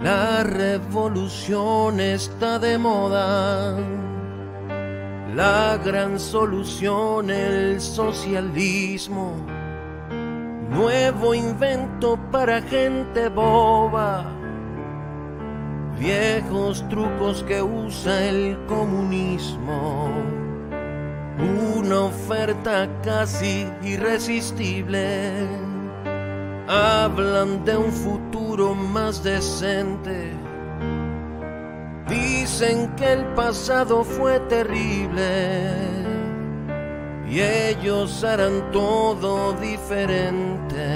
La revolución está de moda. La gran solución, el socialismo. Nuevo invento para gente boba. Viejos trucos que usa el comunismo. Una oferta casi irresistible. Hablan de un futuro más decente. Dicen que el pasado fue terrible y ellos harán todo diferente.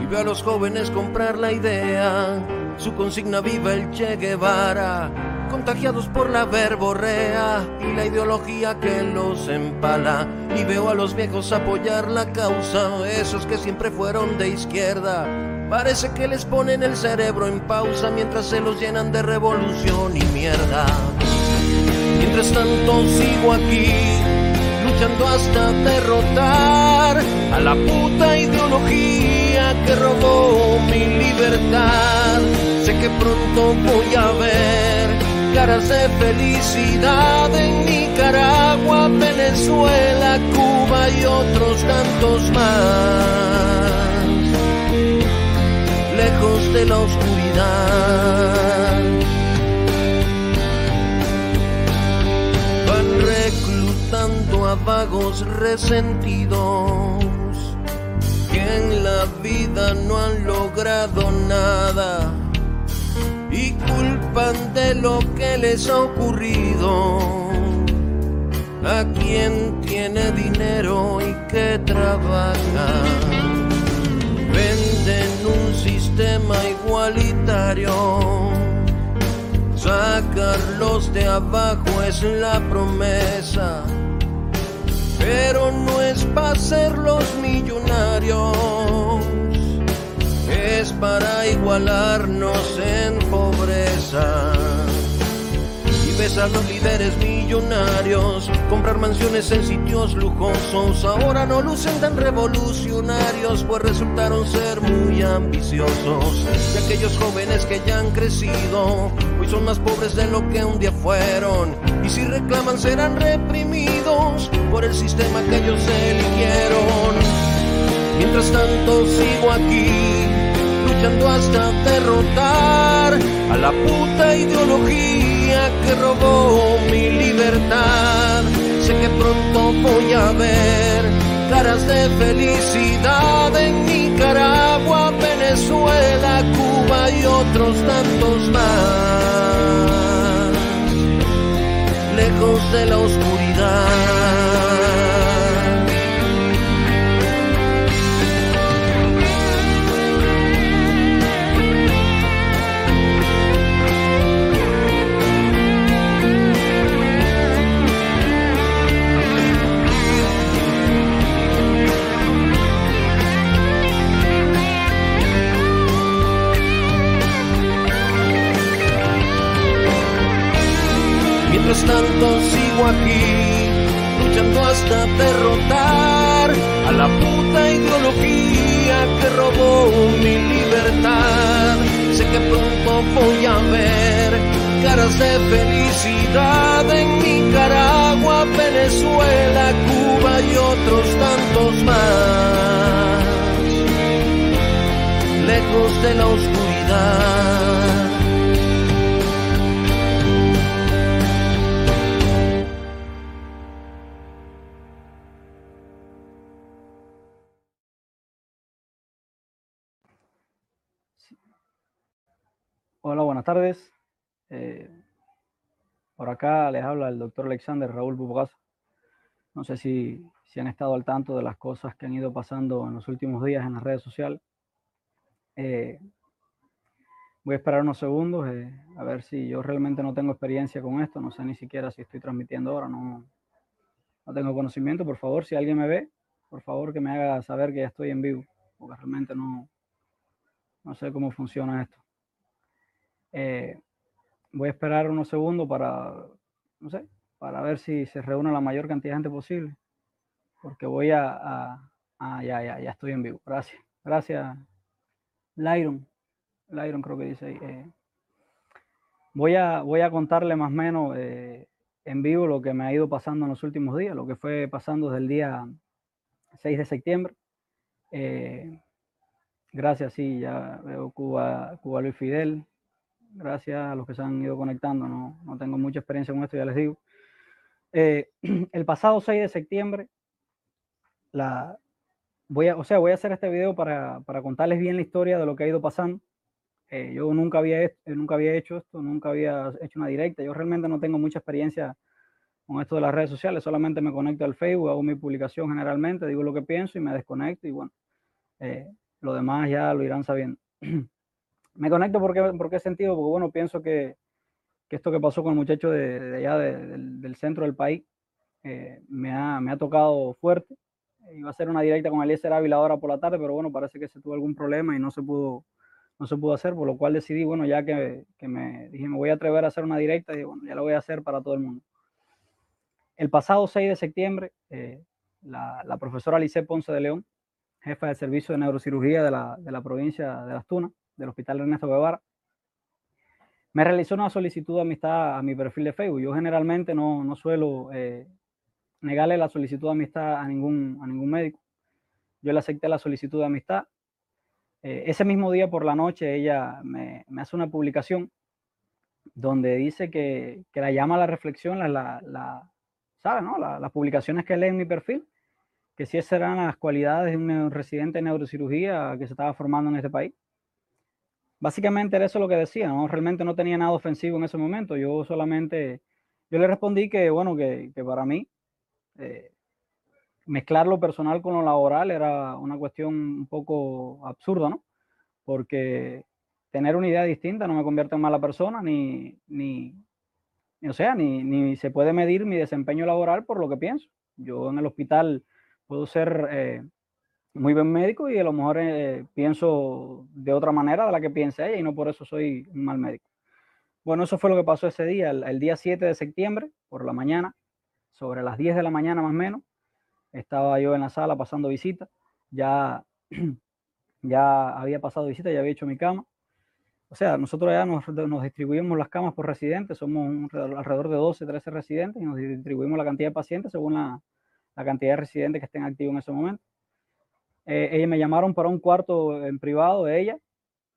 Y veo a los jóvenes comprar la idea, su consigna viva el Che Guevara contagiados por la verborrea y la ideología que los empala. Y veo a los viejos apoyar la causa, esos que siempre fueron de izquierda. Parece que les ponen el cerebro en pausa mientras se los llenan de revolución y mierda. Mientras tanto sigo aquí, luchando hasta derrotar a la puta ideología que robó mi libertad. Sé que pronto voy a ver caras de felicidad en Nicaragua, Venezuela, Cuba y otros tantos más. Lejos de la oscuridad. Van reclutando a vagos resentidos que en la vida no han logrado nada y de lo que les ha ocurrido a quien tiene dinero y que trabaja. Venden un sistema igualitario. Sacarlos de abajo es la promesa, pero no es para ser los millonarios es para igualarnos en pobreza. Y ves a los líderes millonarios comprar mansiones en sitios lujosos. Ahora no lucen tan revolucionarios, pues resultaron ser muy ambiciosos. Y aquellos jóvenes que ya han crecido, hoy son más pobres de lo que un día fueron. Y si reclaman serán reprimidos por el sistema que ellos eligieron. Mientras tanto sigo aquí luchando hasta derrotar a la puta ideología que robó mi libertad. Sé que pronto voy a ver caras de felicidad en Nicaragua, Venezuela, Cuba y otros tantos más. Lejos de la oscuridad. Hola, buenas tardes. Eh, por acá les habla el doctor Alexander Raúl Bubagaza. No sé si, si, han estado al tanto de las cosas que han ido pasando en los últimos días en las redes sociales. Eh, voy a esperar unos segundos eh, a ver si yo realmente no tengo experiencia con esto. No sé ni siquiera si estoy transmitiendo ahora. No, no tengo conocimiento. Por favor, si alguien me ve, por favor que me haga saber que ya estoy en vivo. Porque realmente no, no sé cómo funciona esto. Eh, voy a esperar unos segundos para, no sé, para ver si se reúne la mayor cantidad de gente posible. Porque voy a, ya, ya, ya estoy en vivo. Gracias. Gracias, Lyron. Iron creo que dice ahí. Eh, voy, a, voy a contarle más o menos eh, en vivo lo que me ha ido pasando en los últimos días, lo que fue pasando desde el día 6 de septiembre. Eh, gracias, sí, ya veo Cuba, Cuba Luis Fidel. Gracias a los que se han ido conectando. No, no tengo mucha experiencia con esto, ya les digo. el pasado 6 de septiembre, la, voy a, o sea, voy a hacer este video para, para contarles bien la historia de lo que ha ido pasando. Eh, yo nunca había, nunca había hecho esto, nunca había hecho una directa. Yo realmente no tengo mucha experiencia con esto de las redes sociales, solamente me conecto al Facebook, hago mi publicación generalmente, digo lo que pienso y me desconecto y bueno, eh, lo demás ya lo irán sabiendo. me conecto porque, ¿por qué sentido? Porque bueno, pienso que, que esto que pasó con el muchacho de, de allá del, del, centro del país eh, me, ha, me ha tocado fuerte iba a hacer una directa con Eliezer Ávila ahora por la tarde, pero bueno, parece que se tuvo algún problema y no se pudo, no se pudo hacer, por lo cual decidí, bueno, ya que, que me dije, me voy a atrever a hacer una directa, y bueno, ya lo voy a hacer para todo el mundo. El pasado 6 de septiembre, eh, la, la, profesora Alice Ponce de León, jefa del servicio de neurocirugía de la, de la provincia de Las Tunas, del Hospital Ernesto Guevara, me realizó una solicitud de amistad a mi perfil de Facebook. Yo generalmente no, no suelo eh, negarle la solicitud de amistad a ningún, a ningún médico. Yo le acepté la solicitud de amistad. Eh, ese mismo día por la noche ella me, me hace una publicación donde dice que, que, la llama a la reflexión, la, la, la ¿sabe, no? las publicaciones que lee en mi perfil, que si esas eran las cualidades de un residente de neurocirugía que se estaba formando en este país. Básicamente era eso lo que decía, ¿no? Realmente no tenía nada ofensivo en ese momento. Yo solamente, yo le respondí que, bueno, que, para mí eh, mezclar lo personal con lo laboral era una cuestión un poco absurda, ¿no? Porque tener una idea distinta no me convierte en mala persona, ni, ni, o sea, ni, ni, se puede medir mi desempeño laboral por lo que pienso. Yo en el hospital puedo ser eh, muy buen médico y a lo mejor eh, pienso de otra manera de la que piensa ella y no por eso soy un mal médico. Bueno, eso fue lo que pasó ese día, el, día 7 de septiembre, por la mañana sobre las 10 de la mañana más o menos, estaba yo en la sala pasando visita, ya, ya había pasado visita, ya había hecho mi cama. O sea, nosotros ya nos, nos distribuimos las camas por residentes, somos alrededor de 12, 13 residentes y nos distribuimos la cantidad de pacientes según la, la cantidad de residentes que estén activos en ese momento. Eh, ellos me llamaron para un cuarto en privado de ella,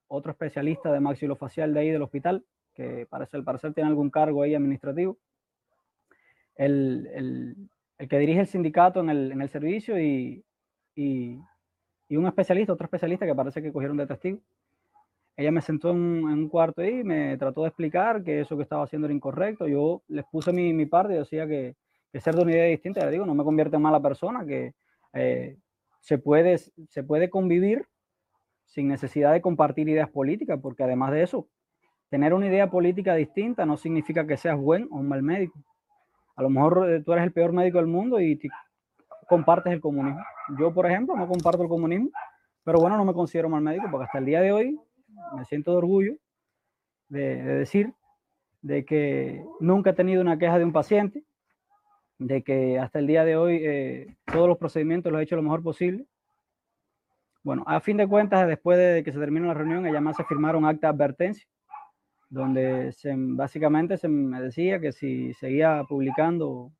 otro especialista de maxilofacial de ahí del hospital, que parece, al parecer tiene algún cargo ahí administrativo el, el, el, que dirige el sindicato en el, en el servicio y, y, y, un especialista, otro especialista que parece que cogieron de testigo. Ella me sentó en, en, un cuarto y me trató de explicar que eso que estaba haciendo era incorrecto. Yo les puse mi, mi parte y decía que, que, ser de una idea distinta, le digo, no me convierte en mala persona, que eh, se, puede, se puede convivir sin necesidad de compartir ideas políticas, porque además de eso, tener una idea política distinta no significa que seas buen o un mal médico. A lo mejor eh, tú eres el peor médico del mundo y compartes el comunismo. Yo, por ejemplo, no comparto el comunismo, pero bueno, no me considero mal médico porque hasta el día de hoy me siento de orgullo de, de decir de que nunca he tenido una queja de un paciente, de que hasta el día de hoy eh, todos los procedimientos los he hecho lo mejor posible. Bueno, a fin de cuentas, después de que se terminó la reunión, ella más se firmaron acta de advertencia donde básicamente se me decía que si seguía publicando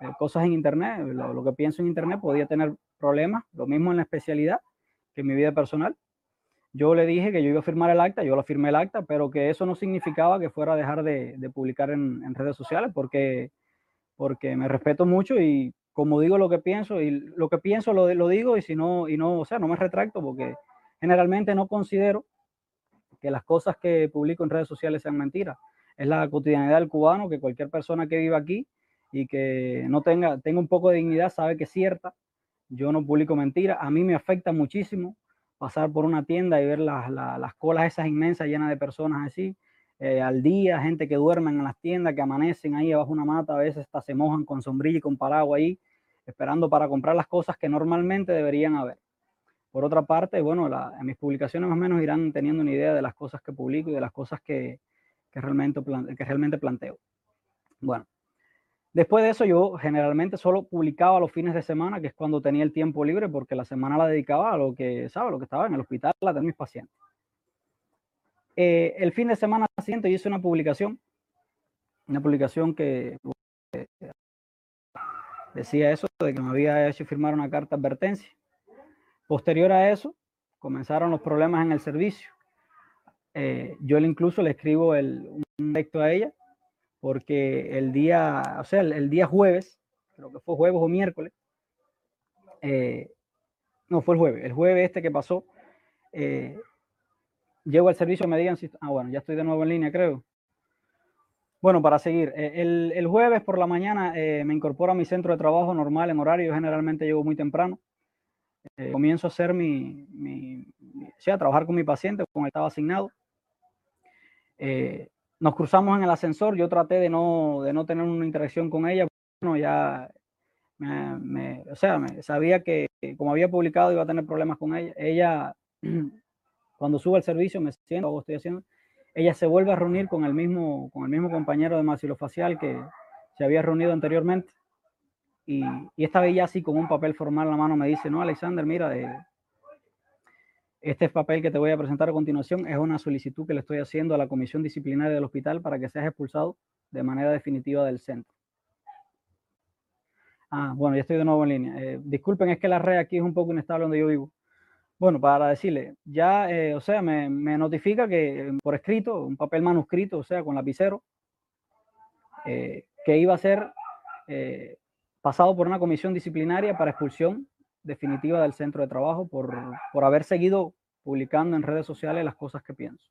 eh, cosas en Internet, lo, que pienso en Internet, podía tener problemas, lo mismo en la especialidad que en mi vida personal. Yo le dije que yo iba a firmar el acta, yo lo firmé el acta, pero que eso no significaba que fuera a dejar de, publicar en, redes sociales, porque, porque me respeto mucho y como digo lo que pienso, y lo que pienso lo, lo digo, y si no, y no, o sea, no me retracto, porque generalmente no considero que las cosas que publico en redes sociales sean mentiras. Es la cotidianidad del cubano, que cualquier persona que viva aquí y que no tenga, tenga un poco de dignidad sabe que es cierta. Yo no publico mentiras. A mí me afecta muchísimo pasar por una tienda y ver las, las, las colas esas inmensas llenas de personas así, eh, al día, gente que duermen en las tiendas, que amanecen ahí abajo una mata, a veces hasta se mojan con sombrilla y con paraguas ahí, esperando para comprar las cosas que normalmente deberían haber. Por otra parte, bueno, la, mis publicaciones más o menos irán teniendo una idea de las cosas que publico y de las cosas que, que, realmente, que realmente planteo. Bueno, después de eso yo generalmente solo publicaba los fines de semana, que es cuando tenía el tiempo libre, porque la semana la dedicaba a lo que, ¿sabes? Lo que estaba en el hospital, a tener mis pacientes. Eh, el fin de semana siguiente hice una publicación, una publicación que eh, decía eso, de que me había hecho firmar una carta de advertencia. Posterior a eso, comenzaron los problemas en el servicio. Eh, yo incluso le escribo el, un texto a ella, porque el día, o sea, el, día jueves, creo que fue jueves o miércoles, no fue el jueves, el jueves este que pasó, llego al servicio me digan si, ah, bueno, ya estoy de nuevo en línea, creo. Bueno, para seguir, el, el jueves por la mañana me incorporo a mi centro de trabajo normal en horario, generalmente llego muy temprano. comienzo a hacer mi, mi, o sea, a trabajar con mi paciente, con el estaba asignado. Eh, nos cruzamos en el ascensor, yo traté de no, de no tener una interacción con ella, bueno, ya, me, o sea, me, sabía que como había publicado iba a tener problemas con ella. Ella, cuando sube al servicio, me siento, o estoy haciendo, ella se vuelve a reunir con el mismo, con el mismo compañero de maxilofacial que se había reunido anteriormente. Y, y, esta vez ya así con un papel formal en la mano me dice, no, Alexander, mira, de, este papel que te voy a presentar a continuación es una solicitud que le estoy haciendo a la comisión disciplinaria del hospital para que seas expulsado de manera definitiva del centro. Ah, bueno, ya estoy de nuevo en línea. Eh, disculpen, es que la red aquí es un poco inestable donde yo vivo. Bueno, para decirle, ya, eh, o sea, me, notifica que eh, por escrito, un papel manuscrito, o sea, con lapicero, que iba a ser pasado por una comisión disciplinaria para expulsión definitiva del centro de trabajo por, por haber seguido publicando en redes sociales las cosas que pienso.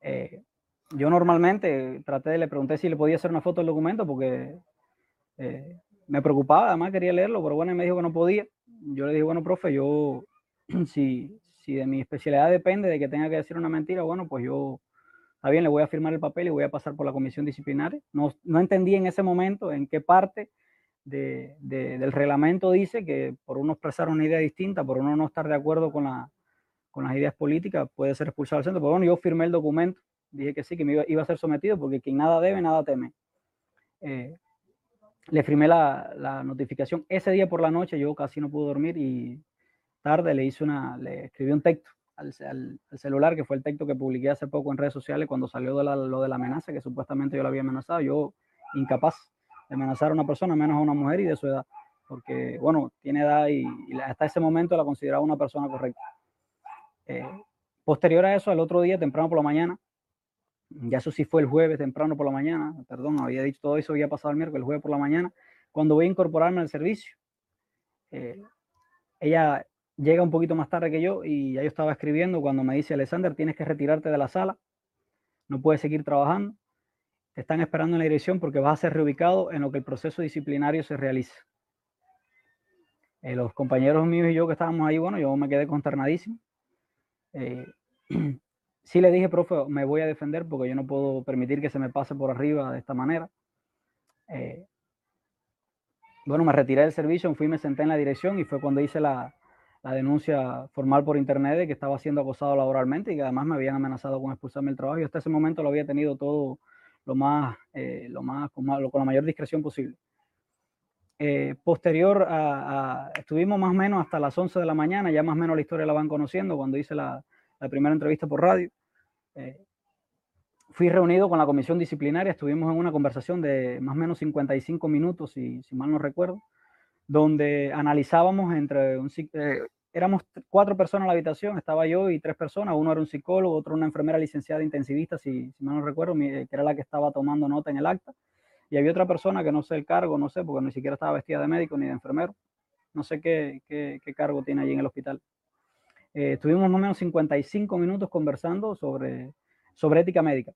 Eh, yo normalmente traté de le pregunté si le podía hacer una foto del documento porque eh, me preocupaba, además quería leerlo, pero bueno, me dijo que no podía. Yo le dije, bueno, profe, yo, si, de mi especialidad depende de que tenga que decir una mentira, bueno, pues yo, está bien, le voy a firmar el papel y voy a pasar por la comisión disciplinaria. No, no entendí en ese momento en qué parte de, del reglamento dice que por uno expresar una idea distinta, por uno no estar de acuerdo con, la, con las ideas políticas, puede ser expulsado del centro. Pero bueno, yo firmé el documento, dije que sí, que me iba, a ser sometido, porque quien nada debe, nada teme. Eh, le firmé la, notificación. Ese día por la noche yo casi no pude dormir y tarde le hice una, le escribí un texto al, al, celular, que fue el texto que publiqué hace poco en redes sociales cuando salió de lo de la amenaza, que supuestamente yo la había amenazado. Yo incapaz de amenazar a una persona, menos a una mujer y de su edad, porque, bueno, tiene edad y, hasta ese momento la consideraba una persona correcta. Eh, posterior a eso, el otro día, temprano por la mañana, ya eso sí fue el jueves, temprano por la mañana, perdón, había dicho todo eso, había pasado el miércoles, el jueves por la mañana, cuando voy a incorporarme al servicio. Eh, ella llega un poquito más tarde que yo y ya yo estaba escribiendo cuando me dice, Alexander, tienes que retirarte de la sala, no puedes seguir trabajando te están esperando en la dirección porque vas a ser reubicado en lo que el proceso disciplinario se realice. Eh, los compañeros míos y yo que estábamos ahí, bueno, yo me quedé consternadísimo. Eh, sí le dije, profe, me voy a defender porque yo no puedo permitir que se me pase por arriba de esta manera. Eh, bueno, me retiré del servicio, fui, me senté en la dirección y fue cuando hice la, la, denuncia formal por internet de que estaba siendo acosado laboralmente y que además me habían amenazado con expulsarme del trabajo. Y hasta ese momento lo había tenido todo lo más, eh, lo más con, con, la mayor discreción posible. Eh, posterior a, estuvimos más o menos hasta las 11 de la mañana, ya más o menos la historia la van conociendo cuando hice la, la primera entrevista por radio. Eh, fui reunido con la comisión disciplinaria, estuvimos en una conversación de más o menos 55 minutos, si, si mal no recuerdo, donde analizábamos entre un, éramos cuatro personas en la habitación, estaba yo y tres personas, uno era un psicólogo, otro una enfermera licenciada intensivista, si, si mal no recuerdo, que era la que estaba tomando nota en el acta, y había otra persona que no sé el cargo, no sé, porque ni siquiera estaba vestida de médico ni de enfermero, no sé qué, qué, qué cargo tiene allí en el hospital. Eh, estuvimos más o menos 55 minutos conversando sobre, sobre ética médica.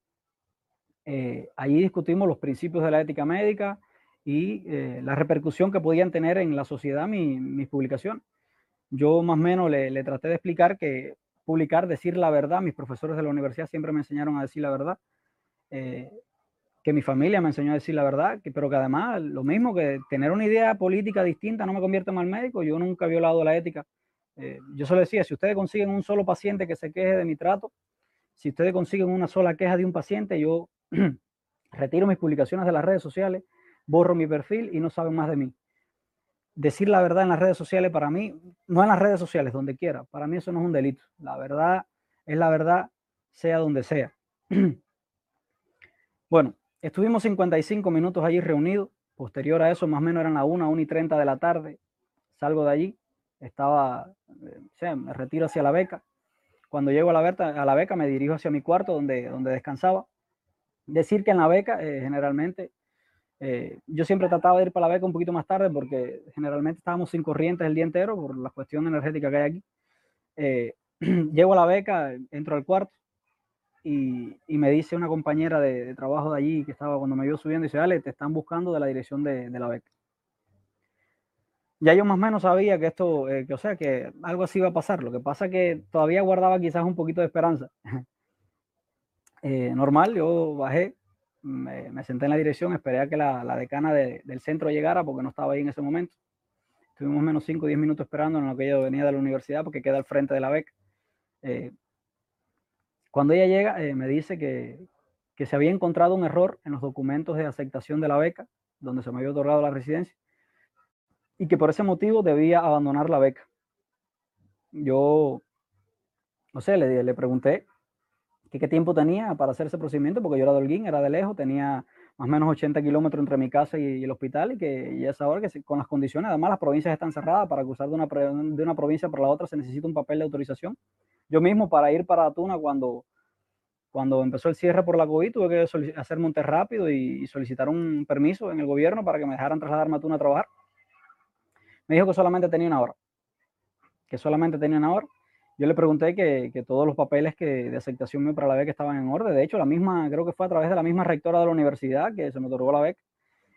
Eh, allí discutimos los principios de la ética médica y eh, la repercusión que podían tener en la sociedad mi, mis publicaciones yo más o menos le, traté de explicar que publicar, decir la verdad, mis profesores de la universidad siempre me enseñaron a decir la verdad, eh, que mi familia me enseñó a decir la verdad, pero que además lo mismo que tener una idea política distinta no me convierte en mal médico, yo nunca he violado la ética. Eh, yo solo decía, si ustedes consiguen un solo paciente que se queje de mi trato, si ustedes consiguen una sola queja de un paciente, yo retiro mis publicaciones de las redes sociales, borro mi perfil y no saben más de mí decir la verdad en las redes sociales para mí, no en las redes sociales, donde quiera, para mí eso no es un delito. La verdad es la verdad sea donde sea. bueno, estuvimos 55 minutos allí reunidos. Posterior a eso, más o menos eran las 1, 1 y 30 de la tarde. Salgo de allí, estaba, eh, o sea, me retiro hacia la beca. Cuando llego a la, beca, a la beca, me dirijo hacia mi cuarto donde, donde descansaba. Decir que en la beca, eh, generalmente, eh, yo siempre trataba de ir para la beca un poquito más tarde porque generalmente estábamos sin corrientes el día entero por la cuestión energética que hay aquí. llego a la beca, entro al cuarto y, y me dice una compañera de, de, trabajo de allí que estaba cuando me vio subiendo, dice, dale, te están buscando de la dirección de, de la beca. Ya yo más o menos sabía que esto, eh, que, o sea, que algo así iba a pasar. Lo que pasa que todavía guardaba quizás un poquito de esperanza. eh, normal, yo bajé, me, senté en la dirección, esperé a que la, decana de, del centro llegara porque no estaba ahí en ese momento. Estuvimos menos 5 o 10 minutos esperando en lo que ella venía de la universidad porque queda al frente de la beca. Eh, cuando ella llega, eh, me dice que, que, se había encontrado un error en los documentos de aceptación de la beca, donde se me había otorgado la residencia, y que por ese motivo debía abandonar la beca. Yo, no sé, le, le pregunté que qué tiempo tenía para hacer ese procedimiento, porque yo era de Holguín, era de lejos, tenía más o menos 80 kilómetros entre mi casa y, y, el hospital, y que y es ahora que se, con las condiciones, además las provincias están cerradas, para cruzar de una, de una provincia para la otra se necesita un papel de autorización yo mismo para ir para Tuna cuando, cuando empezó el cierre por la COVID tuve que hacer monte rápido y, y, solicitar un permiso en el gobierno para que me dejaran trasladarme a Tuna a trabajar. Me dijo que solamente tenía una hora, que solamente tenía una hora. Yo le pregunté que, todos los papeles que de aceptación mío para la beca estaban en orden. De hecho, la misma, creo que fue a través de la misma rectora de la universidad que se me otorgó la beca.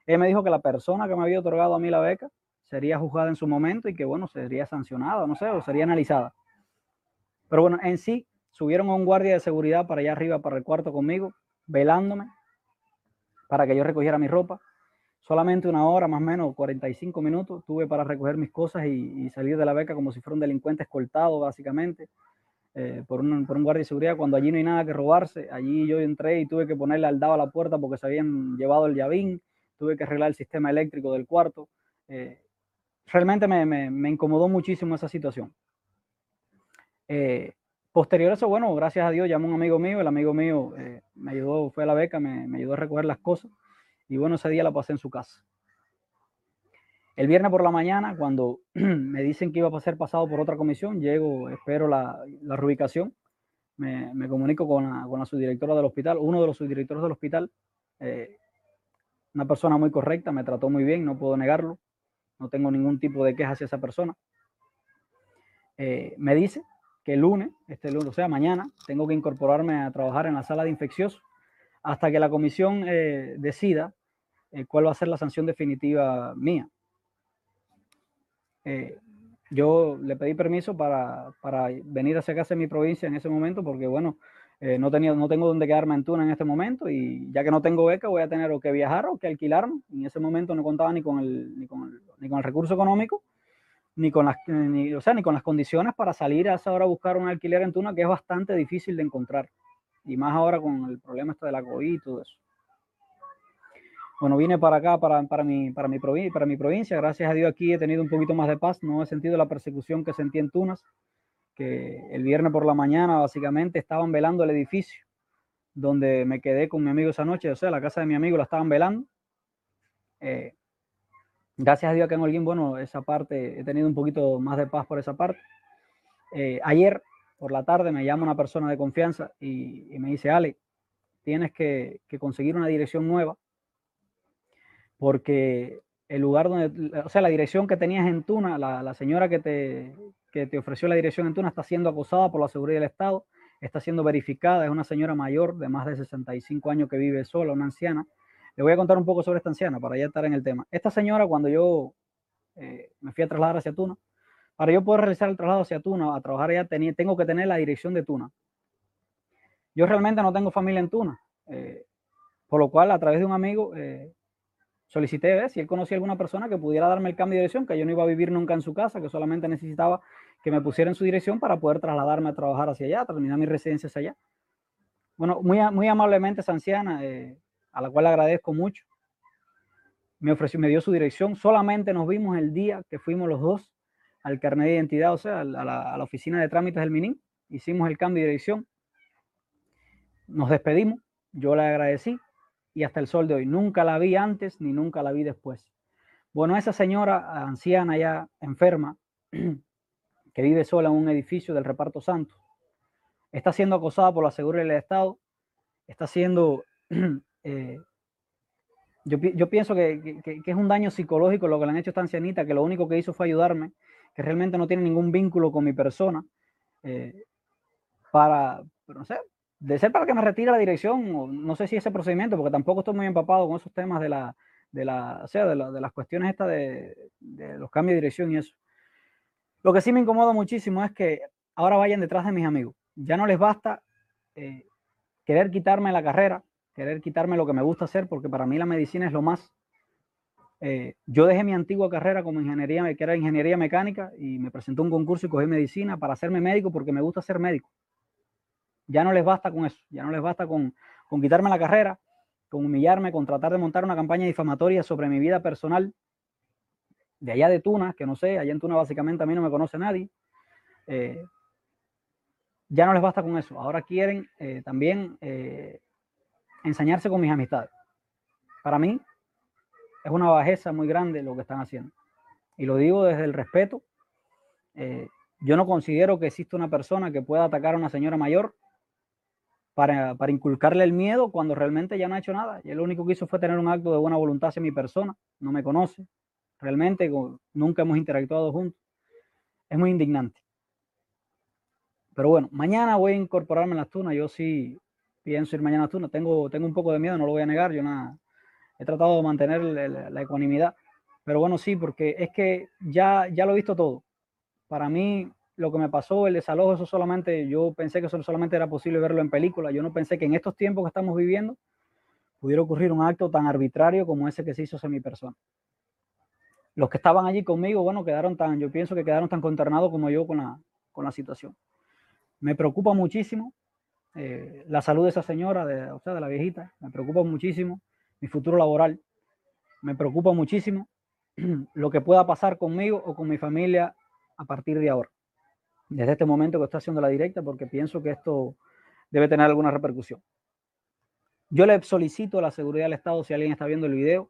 Ella me dijo que la persona que me había otorgado a mí la beca sería juzgada en su momento y que, bueno, sería sancionada, no sé, o sería analizada. Pero bueno, en sí, subieron a un guardia de seguridad para allá arriba, para el cuarto conmigo, velándome, para que yo recogiera mi ropa. Solamente una hora, más o menos 45 minutos, tuve para recoger mis cosas y, y salir de la beca como si fuera un delincuente escoltado, básicamente, eh, por, un, por un guardia de seguridad. Cuando allí no hay nada que robarse, allí yo entré y tuve que ponerle al dado a la puerta porque se habían llevado el llavín, tuve que arreglar el sistema eléctrico del cuarto. Eh, realmente me, me, me incomodó muchísimo esa situación. Eh, posterior a eso, bueno, gracias a Dios, llamó un amigo mío, el amigo mío eh, me ayudó, fue a la beca, me, me, ayudó a recoger las cosas y bueno, ese día la pasé en su casa. El viernes por la mañana, cuando me dicen que iba a ser pasado por otra comisión, llego, espero la, la reubicación, me, comunico con la, con la, subdirectora del hospital, uno de los subdirectores del hospital, eh, una persona muy correcta, me trató muy bien, no puedo negarlo, no tengo ningún tipo de queja hacia esa persona. Eh, me dice que el lunes, este lunes, o sea, mañana, tengo que incorporarme a trabajar en la sala de infecciosos hasta que la comisión eh, decida eh, cuál va a ser la sanción definitiva mía. Eh, yo le pedí permiso para, para, venir hacia casa en mi provincia en ese momento porque, bueno, no, tenía, no tengo dónde quedarme en Tuna en este momento y ya que no tengo beca voy a tener o que viajar o que alquilarme. En ese momento no contaba ni con el, ni con ni con el recurso económico ni con las, ni, o sea, ni con las condiciones para salir a esa hora a buscar un alquiler en Tuna, que es bastante difícil de encontrar. Y más ahora con el problema este de la COVID y todo eso. Bueno, vine para acá, para, para, mi, para, mi para mi provincia. Gracias a Dios aquí he tenido un poquito más de paz. No he sentido la persecución que sentí en Tunas, que el viernes por la mañana básicamente estaban velando el edificio donde me quedé con mi amigo esa noche. O sea, la casa de mi amigo la estaban velando. Eh, gracias a Dios que en Holguín, bueno, esa parte, he tenido un poquito más de paz por esa parte. Eh, ayer por la tarde me llama una persona de confianza y, me dice, Ale, tienes que, conseguir una dirección nueva porque el lugar donde, o sea, la dirección que tenías en Tuna, la, la señora que te, que te ofreció la dirección en Tuna está siendo acosada por la seguridad del Estado, está siendo verificada, es una señora mayor de más de 65 años que vive sola, una anciana, le voy a contar un poco sobre esta anciana para ya estar en el tema. Esta señora, cuando yo eh, me fui a trasladar hacia Tuna, para yo poder realizar el traslado hacia Tuna, a trabajar allá, tenía, tengo que tener la dirección de Tuna. Yo realmente no tengo familia en Tuna, eh, por lo cual a través de un amigo eh, solicité ver si él conocía alguna persona que pudiera darme el cambio de dirección, que yo no iba a vivir nunca en su casa, que solamente necesitaba que me pusiera en su dirección para poder trasladarme a trabajar hacia allá, terminar mi residencia hacia allá. Bueno, muy, muy amablemente esa anciana eh, a la cual agradezco mucho. Me ofreció, me dio su dirección. Solamente nos vimos el día que fuimos los dos al carnet de identidad, o sea, a la, oficina de trámites del MININ. Hicimos el cambio de dirección. nos despedimos, yo le agradecí y hasta el sol de hoy. Nunca la vi antes ni nunca la vi después. Bueno, esa señora anciana ya enferma, que vive sola en un edificio del reparto santo, está siendo acosada por la seguridad del Estado, está siendo... Eh, yo, yo, pienso que, que, es un daño psicológico lo que le han hecho a esta ancianita, que lo único que hizo fue ayudarme, que realmente no tiene ningún vínculo con mi persona, eh, para, no sé, de ser para que me retire la dirección, no sé si ese procedimiento, porque tampoco estoy muy empapado con esos temas de la, de la, o sea, de, de las cuestiones estas de, de, los cambios de dirección y eso. Lo que sí me incomoda muchísimo es que ahora vayan detrás de mis amigos. Ya no les basta eh, querer quitarme la carrera, querer quitarme lo que me gusta hacer, porque para mí la medicina es lo más. Eh, yo dejé mi antigua carrera como ingeniería, que era ingeniería mecánica, y me presenté un concurso y cogí medicina para hacerme médico porque me gusta ser médico. Ya no les basta con eso, ya no les basta con, con quitarme la carrera, con humillarme, con tratar de montar una campaña difamatoria sobre mi vida personal, de allá de Tuna, que no sé, allá en Tuna básicamente a mí no me conoce nadie. Eh, ya no les basta con eso, ahora quieren eh, también eh, ensañarse con mis amistades. Para mí es una bajeza muy grande lo que están haciendo. Y lo digo desde el respeto. yo no considero que exista una persona que pueda atacar a una señora mayor para, inculcarle el miedo cuando realmente ya no ha hecho nada. Y lo único que hizo fue tener un acto de buena voluntad hacia mi persona. No me conoce. Realmente nunca hemos interactuado juntos. Es muy indignante. Pero bueno, mañana voy a incorporarme en las tunas. Yo sí pienso ir mañana a las tunas. Tengo, tengo un poco de miedo, no lo voy a negar. Yo nada, he tratado de mantener la, la ecuanimidad. Pero bueno, sí, porque es que ya, ya lo he visto todo. Para mí, lo que me pasó, el desalojo, eso solamente, yo pensé que eso solamente era posible verlo en película. Yo no pensé que en estos tiempos que estamos viviendo pudiera ocurrir un acto tan arbitrario como ese que se hizo hacia mi persona. Los que estaban allí conmigo, bueno, quedaron tan, yo pienso que quedaron tan consternados como yo con la, con la situación. Me preocupa muchísimo eh, la salud de esa señora, de, o sea, de la viejita, me preocupa muchísimo mi futuro laboral, me preocupa muchísimo lo que pueda pasar conmigo o con mi familia a partir de ahora desde este momento que estoy haciendo la directa porque pienso que esto debe tener alguna repercusión. Yo le solicito a la seguridad del Estado, si alguien está viendo el video,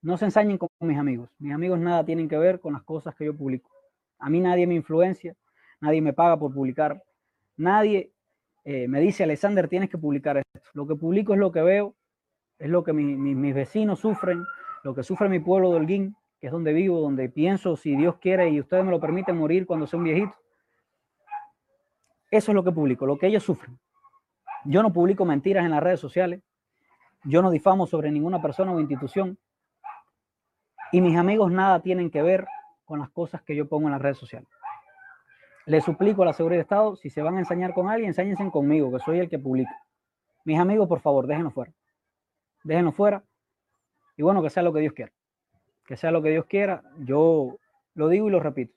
no se ensañen con mis amigos. Mis amigos nada tienen que ver con las cosas que yo publico. A mí nadie me influencia, nadie me paga por publicar, nadie eh, me dice, Alexander, tienes que publicar esto. Lo que publico es lo que veo, es lo que mis vecinos sufren, lo que sufre mi pueblo de Holguín, que es donde vivo, donde pienso, si Dios quiere y ustedes me lo permiten, morir cuando sea un viejito. Eso es lo que publico, lo que ellos sufren. Yo no publico mentiras en las redes sociales. Yo no difamo sobre ninguna persona o institución. Y mis amigos nada tienen que ver con las cosas que yo pongo en las redes sociales. Le suplico a la seguridad de Estado, si se van a ensañar con alguien, ensáñense conmigo, que soy el que publico. Mis amigos, por favor, déjenlo fuera. Déjenlo fuera. Y bueno, que sea lo que Dios quiera. Que sea lo que Dios quiera. Yo lo digo y lo repito.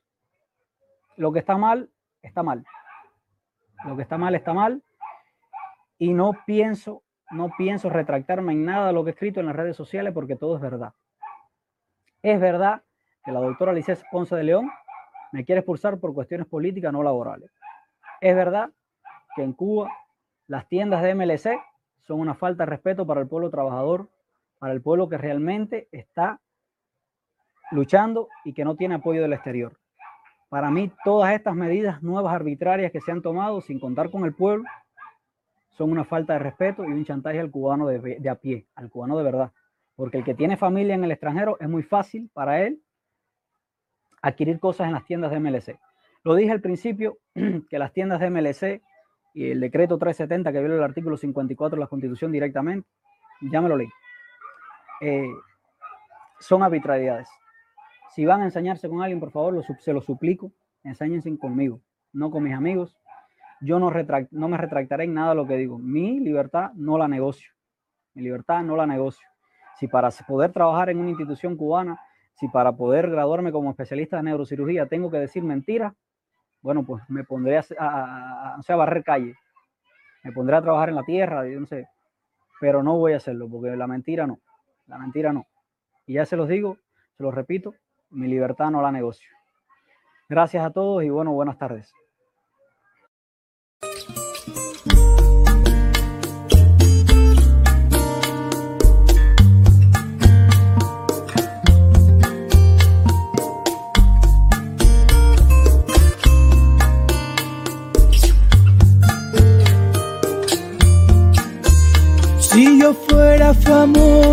Lo que está mal, está mal. Lo que está mal está mal. Y no pienso, no pienso retractarme en nada lo que he escrito en las redes sociales porque todo es verdad. Es verdad que la doctora Alicia Ponce de León me quiere expulsar por cuestiones políticas no laborales. Es verdad que en Cuba las tiendas de MLC son una falta de respeto para el pueblo trabajador, para el pueblo que realmente está luchando y que no tiene apoyo del exterior. Para mí, todas estas medidas nuevas arbitrarias que se han tomado sin contar con el pueblo son una falta de respeto y un chantaje al cubano de, a pie, al cubano de verdad. Porque el que tiene familia en el extranjero es muy fácil para él adquirir cosas en las tiendas de MLC. Lo dije al principio que las tiendas de MLC y el decreto 370 que viola el artículo 54 de la Constitución directamente, ya me lo leí, eh, son arbitrariedades. Si van a ensañarse con alguien, por favor, se lo suplico, enséñense conmigo, no con mis amigos. Yo no, me retractaré en nada lo que digo. Mi libertad no la negocio. Mi libertad no la negocio. Si para poder trabajar en una institución cubana, si para poder graduarme como especialista de neurocirugía tengo que decir mentiras, bueno, pues me pondré a, barrer calle. Me pondré a trabajar en la tierra, no sé. Pero no voy a hacerlo, porque la mentira no. La mentira no. Y ya se los digo, se los repito, mi libertad no la negocio. Gracias a todos y bueno, buenas tardes.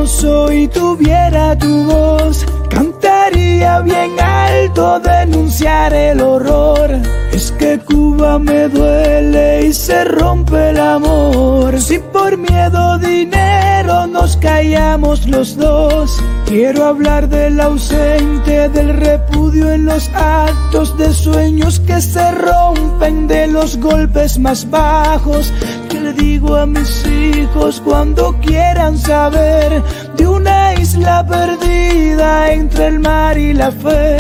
Si tuviera tu voz, cantaría bien alto, denunciar el horror. Es que Cuba me duele y se rompe el amor. Si por miedo, dinero nos callamos los dos. Quiero hablar del ausente, del repudio en los actos de sueños que se rompen de los golpes más bajos. Que le digo a mis hijos cuando quieran saber de una isla perdida entre el mar y la fe?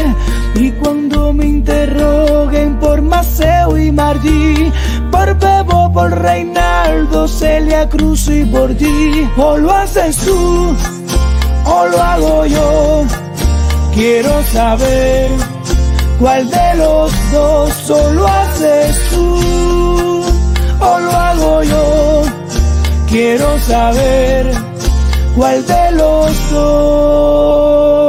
Y cuando me interroguen por Maceo y Martí, por Bebo, por Reinaldo, Celia Cruz y por ti, o lo haces tú, o lo hago yo. Quiero saber cuál de los dos solo haces tú, o lo hago yo. Quiero saber cuál de los dos.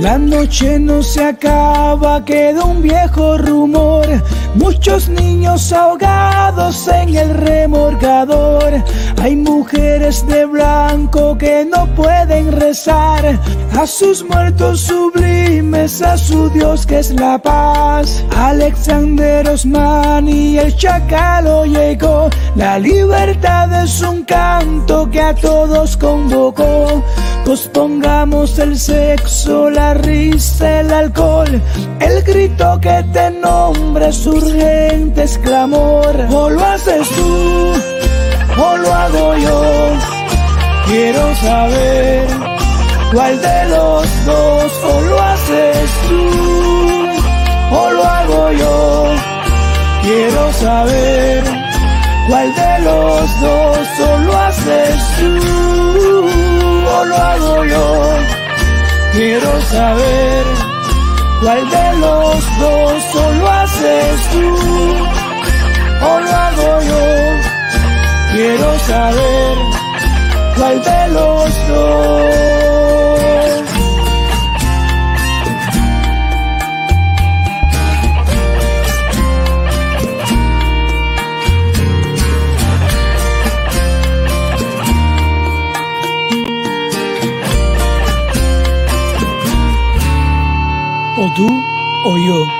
La noche no se acaba, queda un viejo rumor. Muchos niños ahogados en el remorgador. Hay mujeres de blanco que no pueden rezar a sus muertos sublimes, a su Dios que es la paz. Alexander Osman y el chacalo llegó. La libertad es un canto que a todos convocó. Pospongamos el sexo, la risa, el alcohol, el grito que te nombra es urgente, es clamor. O lo haces tú, o lo hago yo. Quiero saber cuál de los dos, o lo haces tú, o lo hago yo. Quiero saber cuál de los dos, o lo haces tú, o lo hago yo. Quiero saber cuál de los dos solo haces tú o lo hago yo. Quiero saber cuál de los dos. o tú o yo.